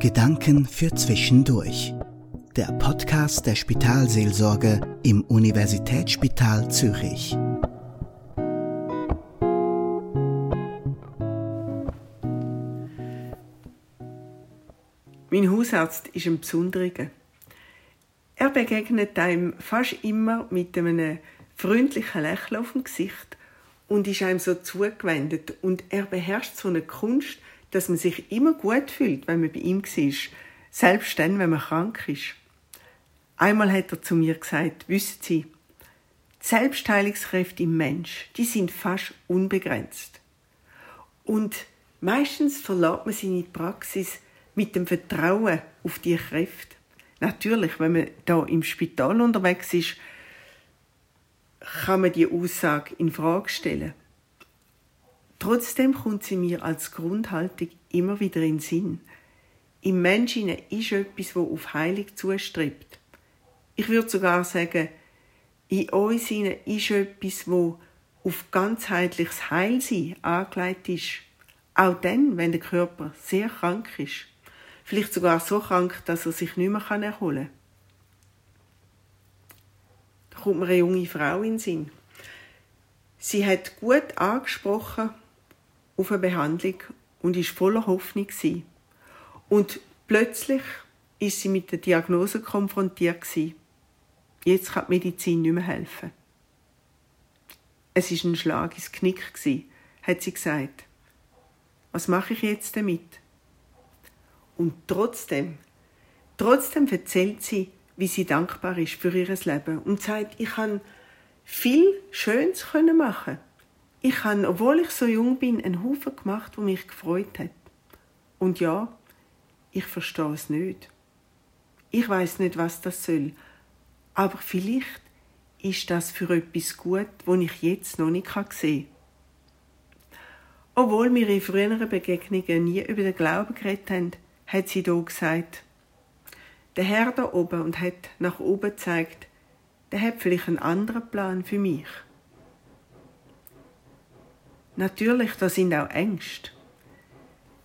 Gedanken für Zwischendurch. Der Podcast der Spitalseelsorge im Universitätsspital Zürich. Mein Hausarzt ist ein Besonderer. Er begegnet einem fast immer mit einem freundlichen Lächeln auf dem Gesicht und ist einem so zugewendet. Und er beherrscht so eine Kunst, dass man sich immer gut fühlt, wenn man bei ihm war. Selbst dann, wenn man krank ist. Einmal hat er zu mir gesagt, wissen Sie, die Selbstheilungskräfte im Mensch, die sind fast unbegrenzt. Und meistens verlässt man seine Praxis mit dem Vertrauen auf die Kräfte. Natürlich, wenn man da im Spital unterwegs ist, kann man die Aussage in Frage stellen. Trotzdem kommt sie mir als Grundhaltung immer wieder in den Sinn. Im Menschen ist etwas, wo auf Heilung zustrebt. Ich würde sogar sagen, in uns ist etwas, wo auf ganzheitliches Heilsein angelegt ist. Auch dann, wenn der Körper sehr krank ist. Vielleicht sogar so krank, dass er sich nicht mehr erholen kann. Da kommt mir eine junge Frau in den Sinn. Sie hat gut angesprochen auf eine Behandlung und ist voller Hoffnung. Und plötzlich ist sie mit der Diagnose konfrontiert. Jetzt kann die Medizin nicht mehr helfen. Es ist ein Schlag ins Knick hat sie gesagt. Was mache ich jetzt damit? Und trotzdem, trotzdem erzählt sie, wie sie dankbar ist für ihr Leben und sagt, ich kann viel Schönes machen ich habe, obwohl ich so jung bin, einen Haufen gemacht, wo mich gefreut hat. Und ja, ich verstehe es nicht. Ich weiß nicht, was das soll. Aber vielleicht ist das für etwas gut, wo ich jetzt noch nicht sehen kann. Obwohl wir in früheren Begegnungen nie über den Glauben geredet haben, hat sie hier gesagt, der Herr da oben und hat nach oben gezeigt, der hat vielleicht einen anderen Plan für mich. Natürlich, da sind auch Ängste.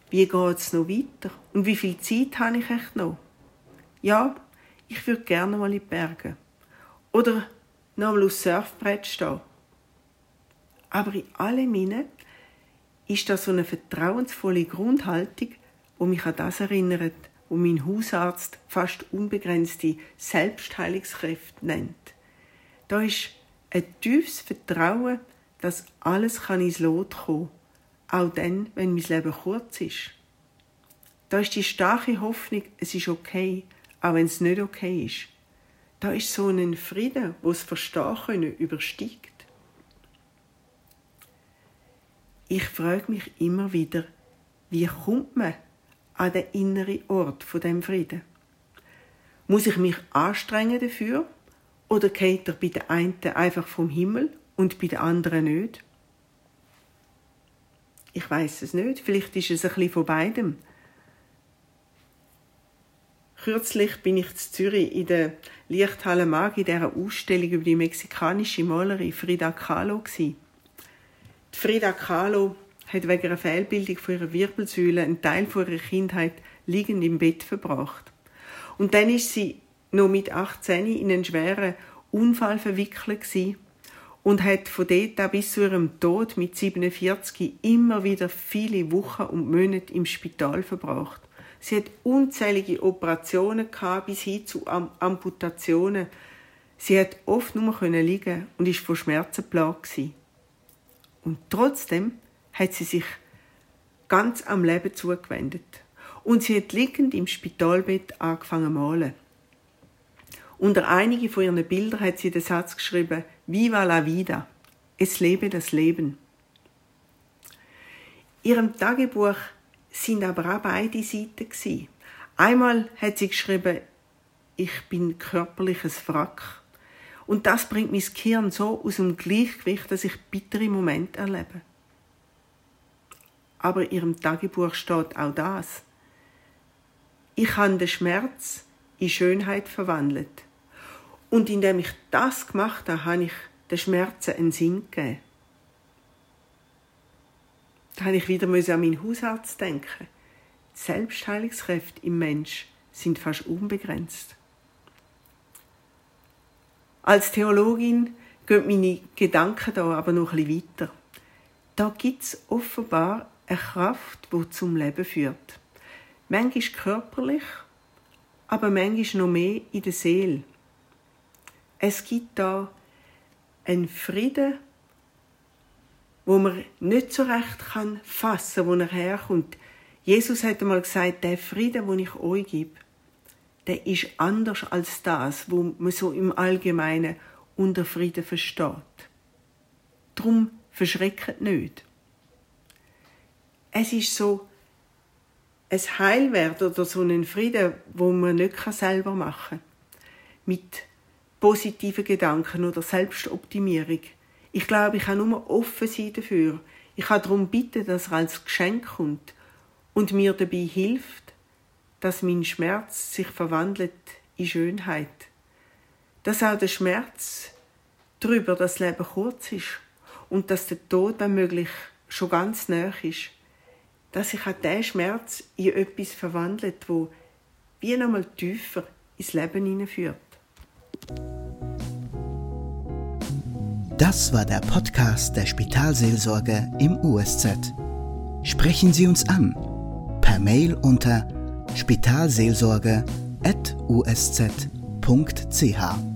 Wie geht es noch weiter? Und wie viel Zeit habe ich echt noch? Ja, ich würde gerne mal in die Berge. Oder noch mal aufs Surfbrett stehen. Aber in allem inne ist das so eine vertrauensvolle Grundhaltung, wo mich an das erinnert, wo mein Hausarzt fast unbegrenzte Selbstheilungskräfte nennt. Da ist ein tiefes Vertrauen dass alles kann ins Lot kommen, auch dann, wenn mein Leben kurz ist. Da ist die starke Hoffnung, es ist okay, auch wenn es nicht okay ist. Da ist so ein Frieden, wo es Verstehen können übersteigt. Ich frage mich immer wieder, wie kommt man an den inneren Ort von dem Frieden? Muss ich mich anstrengen dafür oder geht er bei den einen einfach vom Himmel und bei den anderen nicht? Ich weiß es nicht. Vielleicht ist es ein bisschen von beidem. Kürzlich bin ich in Zürich in der Lichthalle Mag in dieser Ausstellung über die mexikanische Malerin Frida Kahlo Die Frida Kahlo hat wegen einer Fehlbildung von ihrer Wirbelsäule einen Teil von ihrer Kindheit liegend im Bett verbracht. Und dann ist sie noch mit 18 in einen schweren Unfall verwickelt und hat von dort an bis zu ihrem Tod mit 47 immer wieder viele Wochen und Monate im Spital verbracht. Sie hat unzählige Operationen gehabt, bis hin zu Amputationen. Sie hat oft nur liegen und ist von Schmerzen plagt Und trotzdem hat sie sich ganz am Leben zugewendet. Und sie hat liegend im Spitalbett angefangen zu malen. Unter einige von ihren Bildern hat sie den Satz geschrieben, Viva la vida, es lebe das Leben. Ihrem Tagebuch sind aber auch beide Seiten gewesen. Einmal hat sie geschrieben, ich bin körperliches Wrack. Und das bringt mein Gehirn so aus dem Gleichgewicht, dass ich bittere Momente erlebe. Aber in ihrem Tagebuch steht auch das. Ich habe den Schmerz in Schönheit verwandelt. Und indem ich das gemacht habe, habe ich den Schmerzen einen Sinn gegeben. Da habe ich wieder an meinen Hausarzt denken. Die Selbstheilungskräfte im Mensch sind fast unbegrenzt. Als Theologin gehen meine Gedanken da aber noch ein bisschen weiter. Da gibt es offenbar eine Kraft, die zum Leben führt. Manchmal körperlich, aber manchmal noch mehr in der Seele. Es gibt da einen Frieden, wo man nicht so recht kann fassen, wo er herkommt. Jesus hat einmal gesagt, der Frieden, den ich euch gebe, der ist anders als das, wo man so im Allgemeinen unter Frieden versteht. Drum verschreckt nicht. Es ist so ein Heilwert oder so ein Frieden, wo man nicht selber machen kann. Mit positiven Gedanken oder Selbstoptimierung. Ich glaube, ich kann nur offen sein dafür. Ich kann darum bitten, dass er als Geschenk kommt und mir dabei hilft, dass mein Schmerz sich verwandelt in Schönheit. Dass auch der Schmerz darüber, dass das Leben kurz ist und dass der Tod, wenn möglich, schon ganz nah ist, dass sich auch der Schmerz in etwas verwandelt, wo wie nochmal tiefer ins Leben hineinführt. Das war der Podcast der Spitalseelsorge im USZ. Sprechen Sie uns an per Mail unter spitalseelsorge.usz.ch.